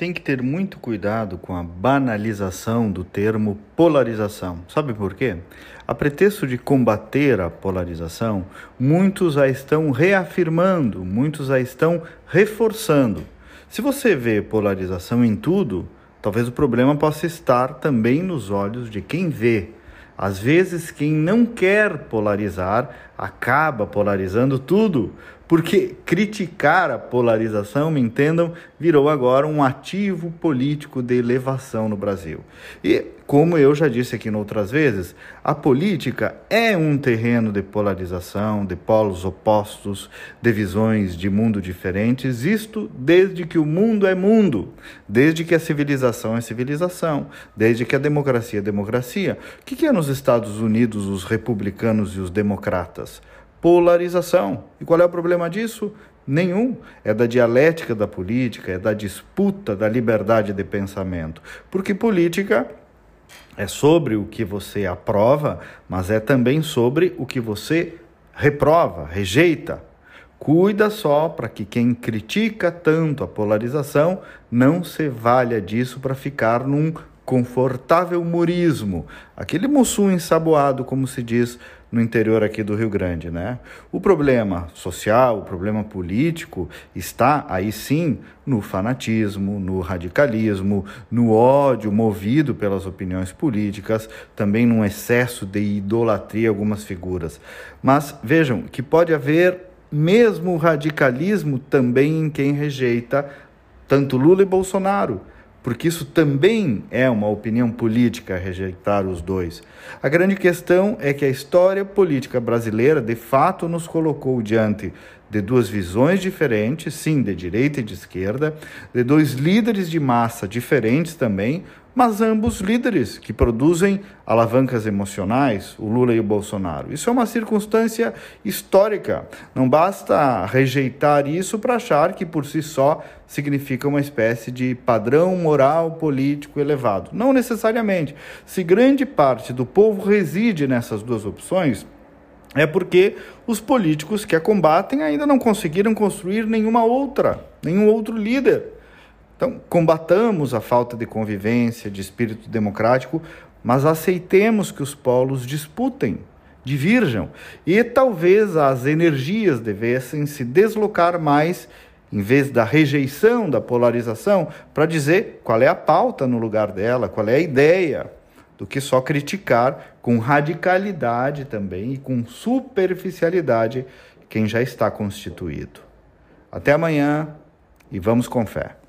tem que ter muito cuidado com a banalização do termo polarização. Sabe por quê? A pretexto de combater a polarização, muitos a estão reafirmando, muitos a estão reforçando. Se você vê polarização em tudo, talvez o problema possa estar também nos olhos de quem vê. Às vezes, quem não quer polarizar acaba polarizando tudo, porque criticar a polarização, me entendam, virou agora um ativo político de elevação no Brasil. E, como eu já disse aqui outras vezes, a política é um terreno de polarização, de polos opostos, de visões de mundo diferentes, isto desde que o mundo é mundo, desde que a civilização é civilização, desde que a democracia é democracia. O que é nos Estados Unidos os republicanos e os democratas? Polarização. E qual é o problema disso? Nenhum. É da dialética da política, é da disputa da liberdade de pensamento. Porque política é sobre o que você aprova, mas é também sobre o que você reprova, rejeita. Cuida só para que quem critica tanto a polarização não se valha disso para ficar num confortável murismo, aquele mussum ensaboado, como se diz no interior aqui do Rio Grande, né? O problema social, o problema político está aí sim no fanatismo, no radicalismo, no ódio movido pelas opiniões políticas, também num excesso de idolatria algumas figuras. Mas vejam que pode haver mesmo radicalismo também em quem rejeita tanto Lula e Bolsonaro porque isso também é uma opinião política rejeitar os dois. A grande questão é que a história política brasileira de fato nos colocou diante de duas visões diferentes, sim, de direita e de esquerda, de dois líderes de massa diferentes também, mas ambos líderes que produzem alavancas emocionais, o Lula e o Bolsonaro. Isso é uma circunstância histórica. Não basta rejeitar isso para achar que por si só significa uma espécie de padrão moral político elevado. Não necessariamente. Se grande parte do povo reside nessas duas opções, é porque os políticos que a combatem ainda não conseguiram construir nenhuma outra, nenhum outro líder. Então, combatamos a falta de convivência, de espírito democrático, mas aceitemos que os polos disputem, divirjam, e talvez as energias devessem se deslocar mais, em vez da rejeição, da polarização, para dizer qual é a pauta no lugar dela, qual é a ideia, do que só criticar com radicalidade também e com superficialidade quem já está constituído. Até amanhã e vamos com fé.